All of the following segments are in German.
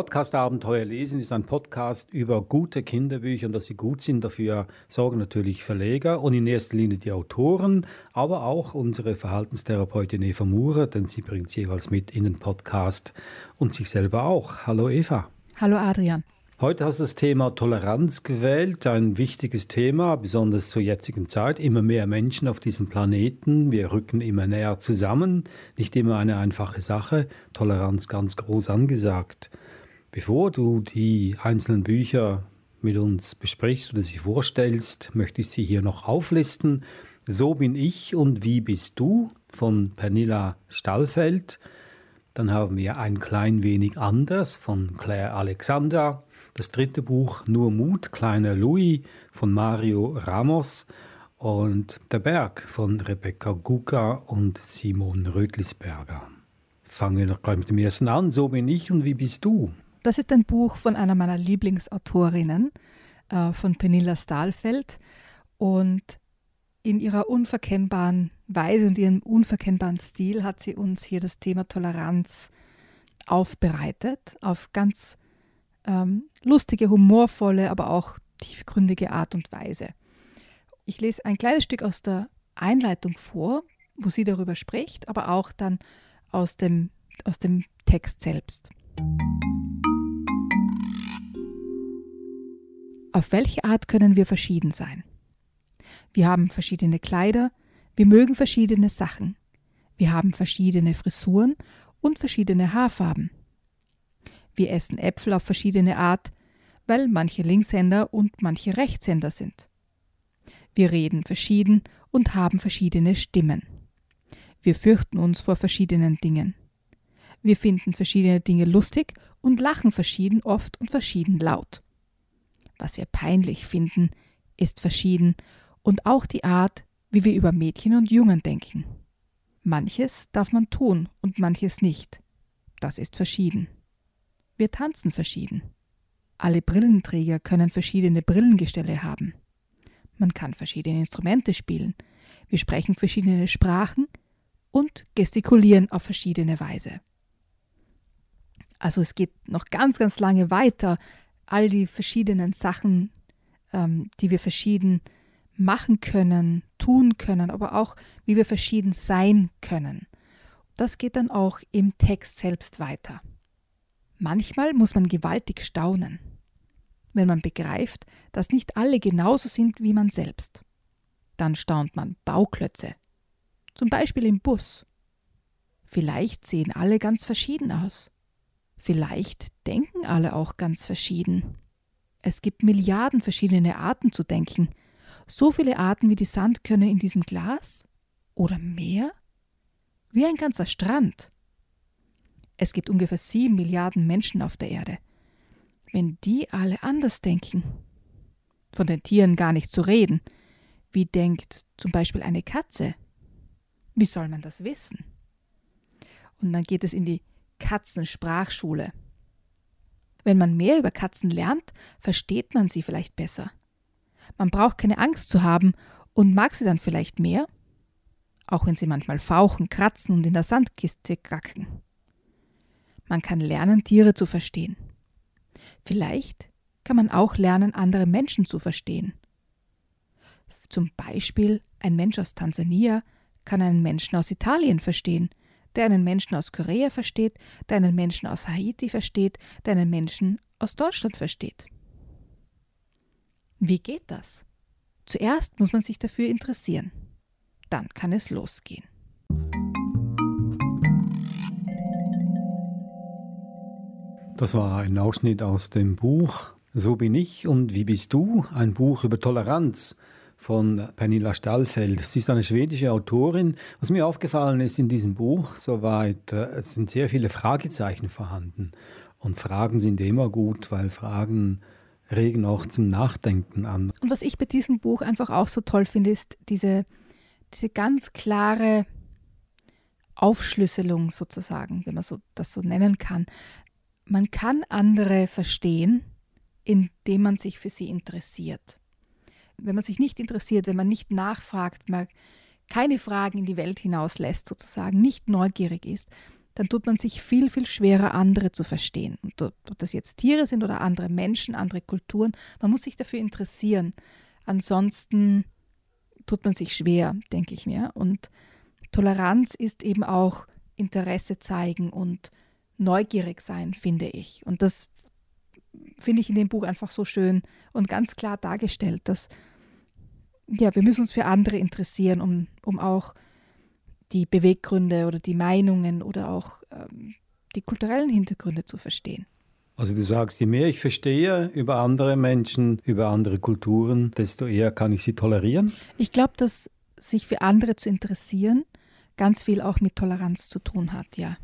Podcast Abenteuer lesen ist ein Podcast über gute Kinderbücher und dass sie gut sind. Dafür sorgen natürlich Verleger und in erster Linie die Autoren, aber auch unsere Verhaltenstherapeutin Eva Murer, denn sie bringt sie jeweils mit in den Podcast und sich selber auch. Hallo Eva. Hallo Adrian. Heute hast du das Thema Toleranz gewählt, ein wichtiges Thema, besonders zur jetzigen Zeit. Immer mehr Menschen auf diesem Planeten, wir rücken immer näher zusammen, nicht immer eine einfache Sache, Toleranz ganz groß angesagt. Bevor du die einzelnen Bücher mit uns besprichst oder sie vorstellst, möchte ich sie hier noch auflisten. So bin ich und wie bist du von Pernilla Stallfeld. Dann haben wir ein klein wenig anders von Claire Alexander. Das dritte Buch Nur Mut, kleiner Louis von Mario Ramos. Und Der Berg von Rebecca Guka und Simon Rötlisberger. Fangen wir noch gleich mit dem ersten an. So bin ich und wie bist du? Das ist ein Buch von einer meiner Lieblingsautorinnen, äh, von Pernilla Stahlfeld. Und in ihrer unverkennbaren Weise und ihrem unverkennbaren Stil hat sie uns hier das Thema Toleranz aufbereitet, auf ganz ähm, lustige, humorvolle, aber auch tiefgründige Art und Weise. Ich lese ein kleines Stück aus der Einleitung vor, wo sie darüber spricht, aber auch dann aus dem, aus dem Text selbst. Auf welche Art können wir verschieden sein? Wir haben verschiedene Kleider, wir mögen verschiedene Sachen, wir haben verschiedene Frisuren und verschiedene Haarfarben. Wir essen Äpfel auf verschiedene Art, weil manche Linkshänder und manche Rechtshänder sind. Wir reden verschieden und haben verschiedene Stimmen. Wir fürchten uns vor verschiedenen Dingen. Wir finden verschiedene Dinge lustig und lachen verschieden oft und verschieden laut. Was wir peinlich finden, ist verschieden und auch die Art, wie wir über Mädchen und Jungen denken. Manches darf man tun und manches nicht. Das ist verschieden. Wir tanzen verschieden. Alle Brillenträger können verschiedene Brillengestelle haben. Man kann verschiedene Instrumente spielen. Wir sprechen verschiedene Sprachen und gestikulieren auf verschiedene Weise. Also es geht noch ganz, ganz lange weiter, all die verschiedenen Sachen, ähm, die wir verschieden machen können, tun können, aber auch wie wir verschieden sein können. Das geht dann auch im Text selbst weiter. Manchmal muss man gewaltig staunen, wenn man begreift, dass nicht alle genauso sind wie man selbst. Dann staunt man Bauklötze, zum Beispiel im Bus. Vielleicht sehen alle ganz verschieden aus. Vielleicht denken alle auch ganz verschieden. Es gibt Milliarden verschiedene Arten zu denken. So viele Arten wie die Sandkörner in diesem Glas? Oder mehr? Wie ein ganzer Strand. Es gibt ungefähr sieben Milliarden Menschen auf der Erde. Wenn die alle anders denken, von den Tieren gar nicht zu reden, wie denkt zum Beispiel eine Katze? Wie soll man das wissen? Und dann geht es in die Katzensprachschule. Wenn man mehr über Katzen lernt, versteht man sie vielleicht besser. Man braucht keine Angst zu haben und mag sie dann vielleicht mehr, auch wenn sie manchmal fauchen, kratzen und in der Sandkiste gacken. Man kann lernen, Tiere zu verstehen. Vielleicht kann man auch lernen, andere Menschen zu verstehen. Zum Beispiel ein Mensch aus Tansania kann einen Menschen aus Italien verstehen der einen Menschen aus Korea versteht, der einen Menschen aus Haiti versteht, der einen Menschen aus Deutschland versteht. Wie geht das? Zuerst muss man sich dafür interessieren. Dann kann es losgehen. Das war ein Ausschnitt aus dem Buch So bin ich und wie bist du? Ein Buch über Toleranz von Pernilla Stallfeld. Sie ist eine schwedische Autorin. Was mir aufgefallen ist in diesem Buch, soweit, äh, es sind sehr viele Fragezeichen vorhanden. Und Fragen sind immer gut, weil Fragen regen auch zum Nachdenken an. Und was ich bei diesem Buch einfach auch so toll finde, ist diese, diese ganz klare Aufschlüsselung sozusagen, wenn man so, das so nennen kann. man kann andere verstehen, indem man sich für sie interessiert. Wenn man sich nicht interessiert, wenn man nicht nachfragt, man keine Fragen in die Welt hinauslässt, sozusagen, nicht neugierig ist, dann tut man sich viel, viel schwerer, andere zu verstehen. Und ob das jetzt Tiere sind oder andere Menschen, andere Kulturen, man muss sich dafür interessieren. Ansonsten tut man sich schwer, denke ich mir. Und Toleranz ist eben auch Interesse zeigen und neugierig sein, finde ich. Und das finde ich in dem Buch einfach so schön und ganz klar dargestellt, dass ja, wir müssen uns für andere interessieren, um, um auch die Beweggründe oder die Meinungen oder auch ähm, die kulturellen Hintergründe zu verstehen. Also du sagst, je mehr ich verstehe über andere Menschen, über andere Kulturen, desto eher kann ich sie tolerieren? Ich glaube, dass sich für andere zu interessieren ganz viel auch mit Toleranz zu tun hat, ja.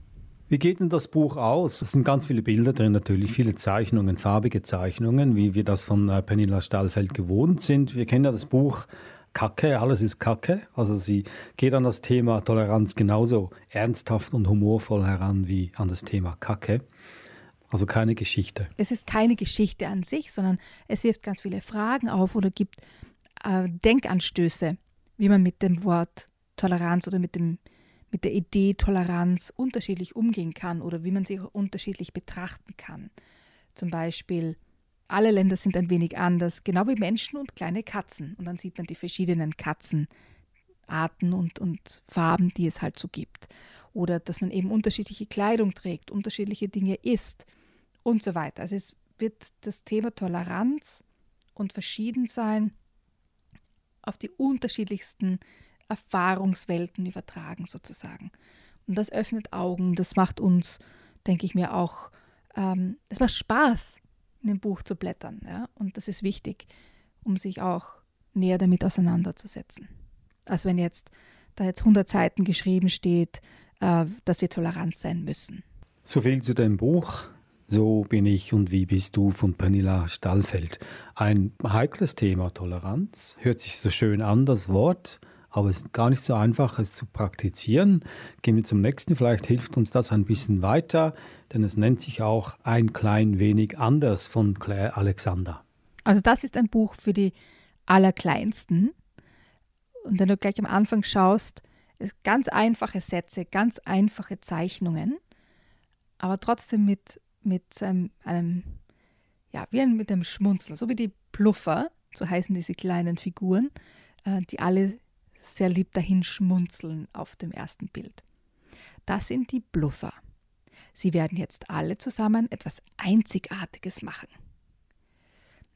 Wie geht denn das Buch aus? Es sind ganz viele Bilder drin natürlich, viele Zeichnungen, farbige Zeichnungen, wie wir das von äh, Pernilla Stahlfeld gewohnt sind. Wir kennen ja das Buch Kacke, alles ist Kacke. Also sie geht an das Thema Toleranz genauso ernsthaft und humorvoll heran wie an das Thema Kacke. Also keine Geschichte. Es ist keine Geschichte an sich, sondern es wirft ganz viele Fragen auf oder gibt äh, Denkanstöße, wie man mit dem Wort Toleranz oder mit dem mit der Idee Toleranz unterschiedlich umgehen kann oder wie man sie auch unterschiedlich betrachten kann. Zum Beispiel, alle Länder sind ein wenig anders, genau wie Menschen und kleine Katzen. Und dann sieht man die verschiedenen Katzenarten und, und Farben, die es halt so gibt. Oder dass man eben unterschiedliche Kleidung trägt, unterschiedliche Dinge isst und so weiter. Also es wird das Thema Toleranz und Verschiedensein auf die unterschiedlichsten Erfahrungswelten übertragen sozusagen. Und das öffnet Augen, das macht uns, denke ich mir, auch, ähm, es macht Spaß, in dem Buch zu blättern. Ja? Und das ist wichtig, um sich auch näher damit auseinanderzusetzen. Als wenn jetzt da jetzt 100 Seiten geschrieben steht, äh, dass wir tolerant sein müssen. So viel zu dem Buch. So bin ich und wie bist du von Pernilla Stallfeld. Ein heikles Thema Toleranz. Hört sich so schön an, das Wort aber es ist gar nicht so einfach, es zu praktizieren. Gehen wir zum nächsten, vielleicht hilft uns das ein bisschen weiter, denn es nennt sich auch ein klein wenig anders von Claire Alexander. Also das ist ein Buch für die Allerkleinsten. Und wenn du gleich am Anfang schaust, ganz einfache Sätze, ganz einfache Zeichnungen, aber trotzdem mit, mit einem, einem ja, wie mit einem Schmunzeln, so wie die Pluffer, so heißen diese kleinen Figuren, äh, die alle sehr lieb dahin schmunzeln auf dem ersten Bild. Das sind die Bluffer. Sie werden jetzt alle zusammen etwas Einzigartiges machen.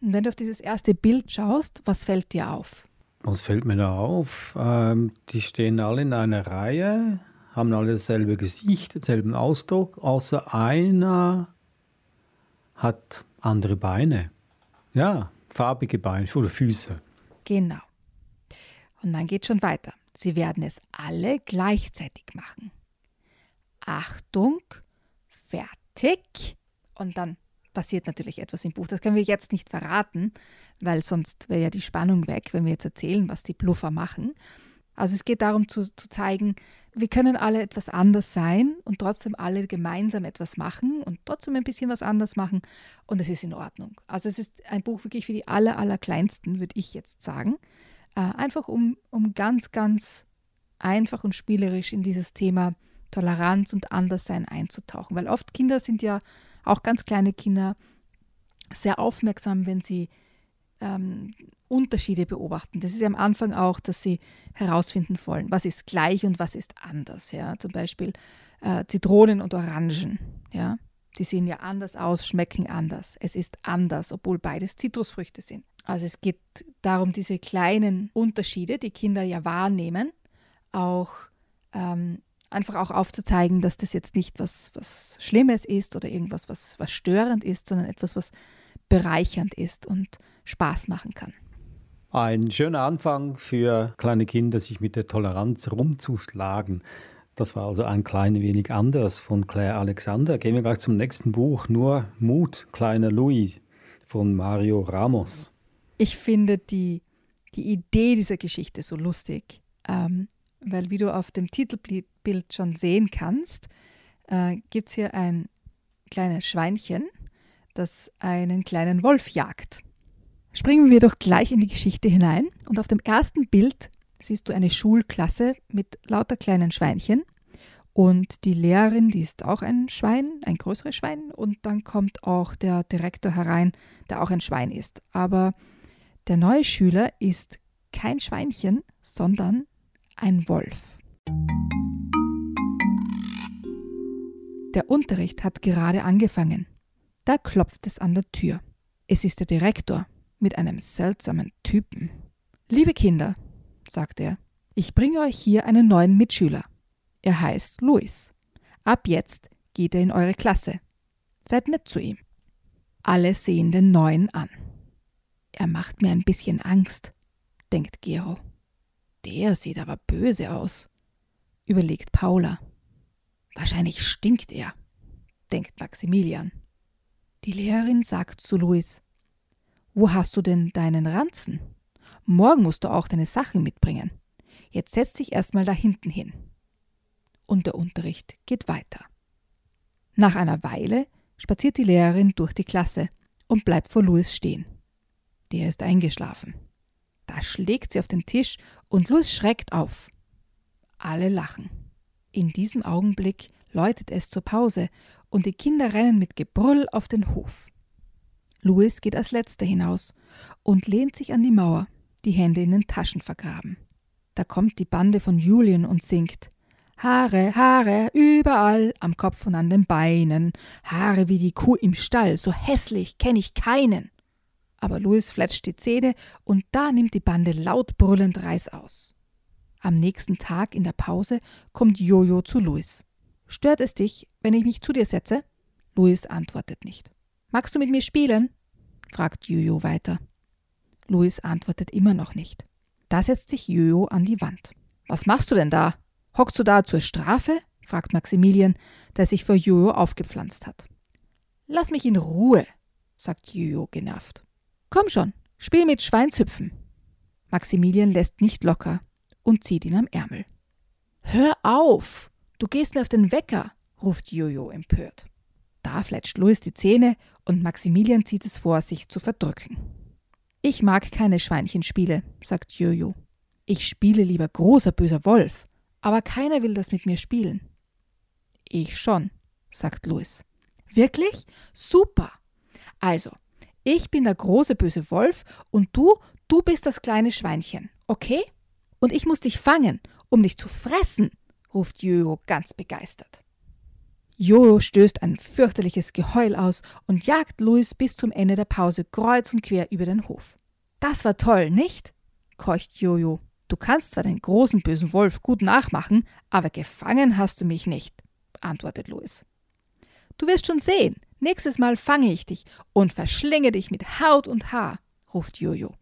Und wenn du auf dieses erste Bild schaust, was fällt dir auf? Was fällt mir da auf? Ähm, die stehen alle in einer Reihe, haben alle dasselbe Gesicht, denselben Ausdruck, außer einer hat andere Beine. Ja, farbige Beine oder Füße. Genau. Und dann geht schon weiter. Sie werden es alle gleichzeitig machen. Achtung, fertig. Und dann passiert natürlich etwas im Buch. Das können wir jetzt nicht verraten, weil sonst wäre ja die Spannung weg, wenn wir jetzt erzählen, was die Bluffer machen. Also es geht darum zu, zu zeigen, wir können alle etwas anders sein und trotzdem alle gemeinsam etwas machen und trotzdem ein bisschen was anders machen und es ist in Ordnung. Also es ist ein Buch wirklich für die aller, aller Kleinsten, würde ich jetzt sagen. Äh, einfach um, um ganz, ganz einfach und spielerisch in dieses Thema Toleranz und Anderssein einzutauchen. Weil oft Kinder sind ja, auch ganz kleine Kinder, sehr aufmerksam, wenn sie ähm, Unterschiede beobachten. Das ist ja am Anfang auch, dass sie herausfinden wollen, was ist gleich und was ist anders. Ja? Zum Beispiel äh, Zitronen und Orangen. Ja? Die sehen ja anders aus, schmecken anders. Es ist anders, obwohl beides Zitrusfrüchte sind. Also es geht darum, diese kleinen Unterschiede, die Kinder ja wahrnehmen, auch ähm, einfach auch aufzuzeigen, dass das jetzt nicht was, was Schlimmes ist oder irgendwas, was, was störend ist, sondern etwas, was bereichernd ist und Spaß machen kann. Ein schöner Anfang für kleine Kinder, sich mit der Toleranz rumzuschlagen. Das war also ein klein wenig anders von Claire Alexander. Gehen wir gleich zum nächsten Buch, Nur Mut, kleiner Louis von Mario Ramos. Ich finde die, die Idee dieser Geschichte so lustig, ähm, weil wie du auf dem Titelbild schon sehen kannst, äh, gibt es hier ein kleines Schweinchen, das einen kleinen Wolf jagt. Springen wir doch gleich in die Geschichte hinein und auf dem ersten Bild siehst du eine Schulklasse mit lauter kleinen Schweinchen und die Lehrerin, die ist auch ein Schwein, ein größeres Schwein und dann kommt auch der Direktor herein, der auch ein Schwein ist. Aber der neue Schüler ist kein Schweinchen, sondern ein Wolf. Der Unterricht hat gerade angefangen. Da klopft es an der Tür. Es ist der Direktor mit einem seltsamen Typen. Liebe Kinder, sagt er, ich bringe euch hier einen neuen Mitschüler. Er heißt Luis. Ab jetzt geht er in eure Klasse. Seid nett zu ihm. Alle sehen den Neuen an. Er macht mir ein bisschen Angst, denkt Gero. Der sieht aber böse aus, überlegt Paula. Wahrscheinlich stinkt er, denkt Maximilian. Die Lehrerin sagt zu Luis, Wo hast du denn deinen Ranzen? Morgen musst du auch deine Sachen mitbringen. Jetzt setz dich erstmal da hinten hin. Und der Unterricht geht weiter. Nach einer Weile spaziert die Lehrerin durch die Klasse und bleibt vor Louis stehen. Der ist eingeschlafen. Da schlägt sie auf den Tisch und Louis schreckt auf. Alle lachen. In diesem Augenblick läutet es zur Pause und die Kinder rennen mit Gebrüll auf den Hof. Louis geht als letzter hinaus und lehnt sich an die Mauer, die Hände in den Taschen vergraben. Da kommt die Bande von Julien und singt Haare, Haare, überall, am Kopf und an den Beinen, Haare wie die Kuh im Stall, so hässlich kenn ich keinen. Aber Louis fletscht die Zähne und da nimmt die Bande laut brüllend Reis aus. Am nächsten Tag in der Pause kommt Jojo zu Louis. Stört es dich, wenn ich mich zu dir setze? Louis antwortet nicht. Magst du mit mir spielen? fragt Jojo weiter. Louis antwortet immer noch nicht. Da setzt sich Jojo an die Wand. Was machst du denn da? Hockst du da zur Strafe? fragt Maximilian, der sich vor Jojo aufgepflanzt hat. Lass mich in Ruhe, sagt Jojo genervt. Komm schon, spiel mit Schweinshüpfen. Maximilian lässt nicht locker und zieht ihn am Ärmel. Hör auf! Du gehst mir auf den Wecker, ruft Jojo empört. Da fletscht Louis die Zähne und Maximilian zieht es vor, sich zu verdrücken. Ich mag keine Schweinchenspiele, sagt Jojo. Ich spiele lieber großer böser Wolf, aber keiner will das mit mir spielen. Ich schon, sagt Louis. Wirklich? Super. Also, ich bin der große böse Wolf und du, du bist das kleine Schweinchen, okay? Und ich muss dich fangen, um dich zu fressen, ruft Jojo ganz begeistert. Jojo stößt ein fürchterliches Geheul aus und jagt Louis bis zum Ende der Pause kreuz und quer über den Hof. Das war toll, nicht? keucht Jojo. Du kannst zwar den großen bösen Wolf gut nachmachen, aber gefangen hast du mich nicht, antwortet Louis. Du wirst schon sehen, nächstes Mal fange ich dich und verschlinge dich mit Haut und Haar, ruft Jojo.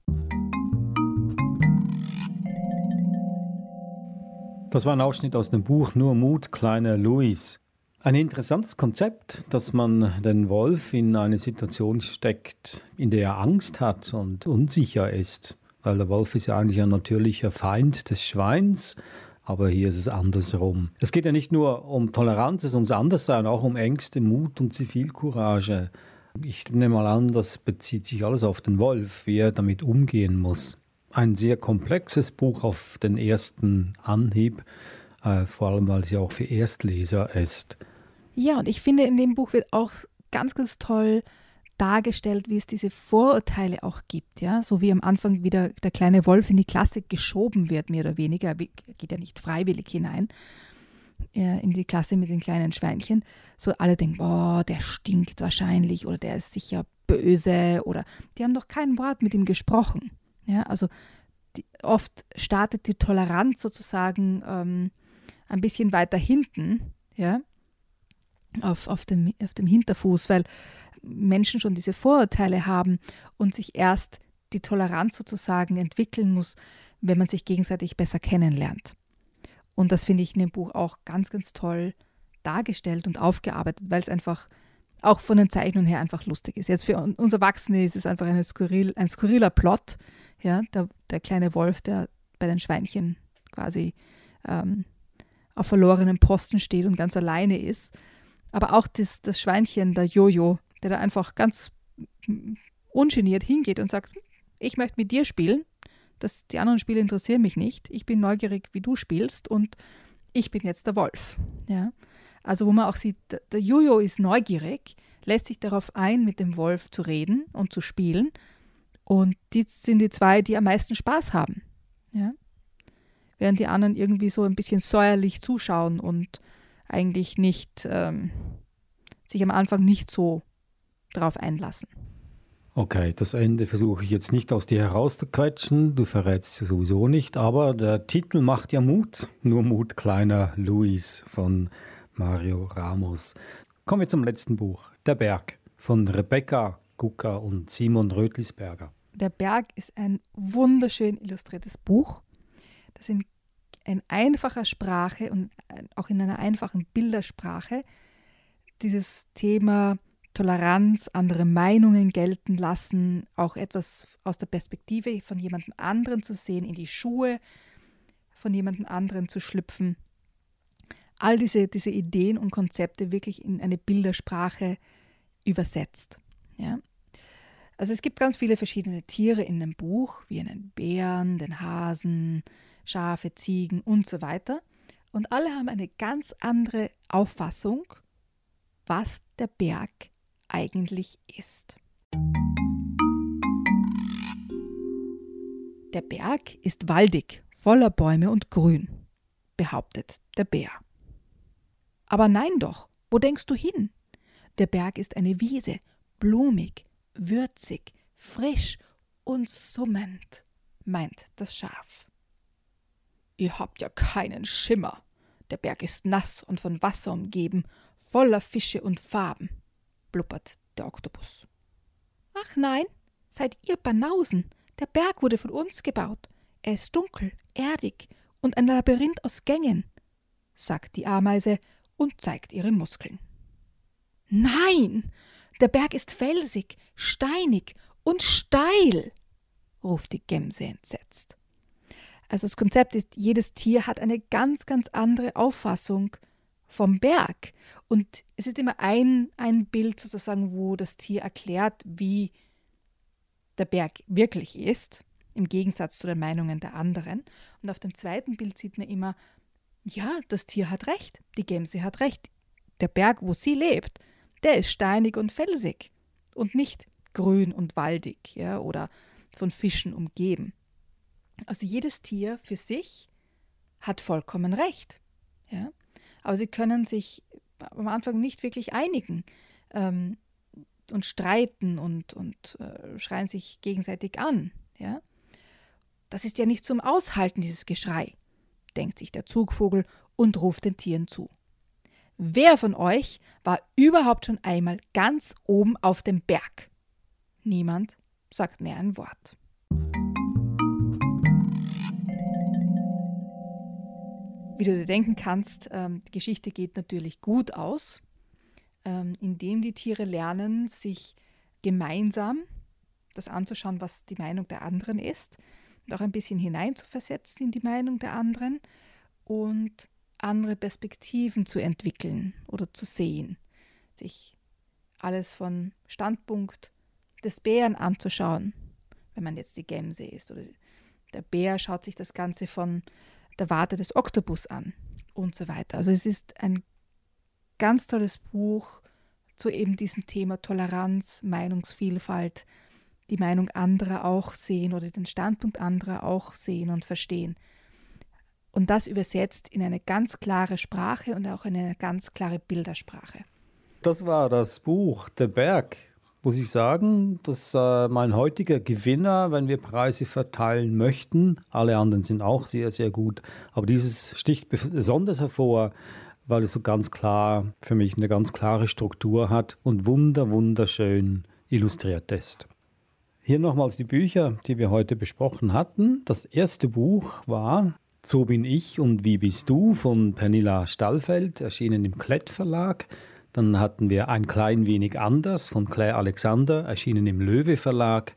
Das war ein Ausschnitt aus dem Buch Nur Mut, kleiner Louis. Ein interessantes Konzept, dass man den Wolf in eine Situation steckt, in der er Angst hat und unsicher ist. Weil der Wolf ist ja eigentlich ein natürlicher Feind des Schweins, aber hier ist es andersrum. Es geht ja nicht nur um Toleranz, es ums Anderssein, auch um Ängste, Mut und Zivilcourage. Ich nehme mal an, das bezieht sich alles auf den Wolf, wie er damit umgehen muss ein sehr komplexes Buch auf den ersten Anhieb, äh, vor allem weil es ja auch für Erstleser ist. Ja, und ich finde, in dem Buch wird auch ganz, ganz toll dargestellt, wie es diese Vorurteile auch gibt, ja, so wie am Anfang wieder der kleine Wolf in die Klasse geschoben wird, mehr oder weniger, er geht ja nicht freiwillig hinein äh, in die Klasse mit den kleinen Schweinchen, so alle denken, oh, der stinkt wahrscheinlich oder der ist sicher böse oder die haben doch kein Wort mit ihm gesprochen. Ja, also die, oft startet die Toleranz sozusagen ähm, ein bisschen weiter hinten, ja, auf, auf, dem, auf dem Hinterfuß, weil Menschen schon diese Vorurteile haben und sich erst die Toleranz sozusagen entwickeln muss, wenn man sich gegenseitig besser kennenlernt. Und das finde ich in dem Buch auch ganz, ganz toll dargestellt und aufgearbeitet, weil es einfach auch von den Zeichnungen her einfach lustig ist. Jetzt für uns Erwachsene ist es einfach eine skurril, ein skurriler Plot, ja, der, der kleine Wolf, der bei den Schweinchen quasi ähm, auf verlorenem Posten steht und ganz alleine ist. Aber auch das, das Schweinchen, der Jojo, der da einfach ganz ungeniert hingeht und sagt, ich möchte mit dir spielen. Das, die anderen Spiele interessieren mich nicht. Ich bin neugierig, wie du spielst und ich bin jetzt der Wolf. Ja? Also wo man auch sieht, der Jojo ist neugierig, lässt sich darauf ein, mit dem Wolf zu reden und zu spielen. Und die sind die zwei, die am meisten Spaß haben. Ja? Während die anderen irgendwie so ein bisschen säuerlich zuschauen und eigentlich nicht ähm, sich am Anfang nicht so darauf einlassen. Okay, das Ende versuche ich jetzt nicht aus dir herauszuquetschen, du verrätst es sowieso nicht, aber der Titel macht ja Mut, nur Mut kleiner Luis von Mario Ramos. Kommen wir zum letzten Buch, Der Berg von Rebecca Gucker und Simon Rötlisberger. Der Berg ist ein wunderschön illustriertes Buch, das in, in einfacher Sprache und auch in einer einfachen Bildersprache dieses Thema Toleranz, andere Meinungen gelten lassen, auch etwas aus der Perspektive von jemandem anderen zu sehen, in die Schuhe von jemandem anderen zu schlüpfen. All diese, diese Ideen und Konzepte wirklich in eine Bildersprache übersetzt. Ja? Also es gibt ganz viele verschiedene Tiere in dem Buch, wie einen Bären, den Hasen, Schafe, Ziegen und so weiter. Und alle haben eine ganz andere Auffassung, was der Berg eigentlich ist. Der Berg ist waldig, voller Bäume und grün, behauptet der Bär. Aber nein doch, wo denkst du hin? Der Berg ist eine Wiese, blumig, würzig, frisch und summend, meint das Schaf. Ihr habt ja keinen Schimmer. Der Berg ist nass und von Wasser umgeben, voller Fische und Farben blubbert der Oktopus. Ach nein, seid ihr Banausen. Der Berg wurde von uns gebaut. Er ist dunkel, erdig und ein Labyrinth aus Gängen, sagt die Ameise und zeigt ihre Muskeln. Nein, der Berg ist felsig, steinig und steil, ruft die Gemse entsetzt. Also das Konzept ist, jedes Tier hat eine ganz, ganz andere Auffassung vom Berg. Und es ist immer ein, ein Bild sozusagen, wo das Tier erklärt, wie der Berg wirklich ist, im Gegensatz zu den Meinungen der anderen. Und auf dem zweiten Bild sieht man immer, ja, das Tier hat recht, die Gemse hat recht. Der Berg, wo sie lebt, der ist steinig und felsig und nicht grün und waldig ja, oder von Fischen umgeben. Also jedes Tier für sich hat vollkommen recht. Ja? Aber sie können sich am Anfang nicht wirklich einigen ähm, und streiten und, und äh, schreien sich gegenseitig an. Ja? Das ist ja nicht zum Aushalten, dieses Geschrei, denkt sich der Zugvogel und ruft den Tieren zu. Wer von euch war überhaupt schon einmal ganz oben auf dem Berg? Niemand sagt mehr ein Wort. Wie du dir denken kannst, ähm, die Geschichte geht natürlich gut aus, ähm, indem die Tiere lernen, sich gemeinsam das anzuschauen, was die Meinung der anderen ist, und auch ein bisschen hineinzuversetzen in die Meinung der anderen und andere Perspektiven zu entwickeln oder zu sehen, sich alles von Standpunkt des Bären anzuschauen, wenn man jetzt die Gemse ist oder der Bär schaut sich das Ganze von der Warte des Oktopus an und so weiter. Also es ist ein ganz tolles Buch zu eben diesem Thema Toleranz, Meinungsvielfalt, die Meinung anderer auch sehen oder den Standpunkt anderer auch sehen und verstehen. Und das übersetzt in eine ganz klare Sprache und auch in eine ganz klare Bildersprache. Das war das Buch Der Berg muss ich sagen, dass äh, mein heutiger Gewinner, wenn wir Preise verteilen möchten, alle anderen sind auch sehr, sehr gut, aber dieses sticht besonders hervor, weil es so ganz klar für mich eine ganz klare Struktur hat und wunder, wunderschön illustriert ist. Hier nochmals die Bücher, die wir heute besprochen hatten. Das erste Buch war So bin ich und wie bist du von Pernilla Stallfeld, erschienen im Klett Verlag. Dann hatten wir Ein klein wenig anders von Claire Alexander, erschienen im Löwe Verlag.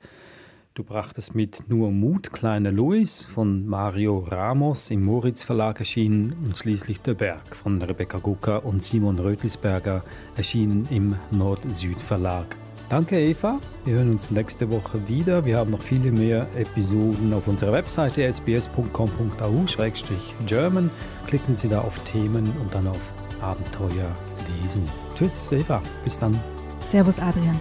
Du brachtest mit Nur Mut, kleiner Louis von Mario Ramos im Moritz Verlag erschienen und schließlich Der Berg von Rebecca Gucker und Simon Rötlisberger erschienen im Nord-Süd Verlag. Danke Eva, wir hören uns nächste Woche wieder. Wir haben noch viele mehr Episoden auf unserer Webseite sbs.com.au-german. Klicken Sie da auf Themen und dann auf Abenteuer lesen. Tschüss Eva, bis dann. Servus Adrian.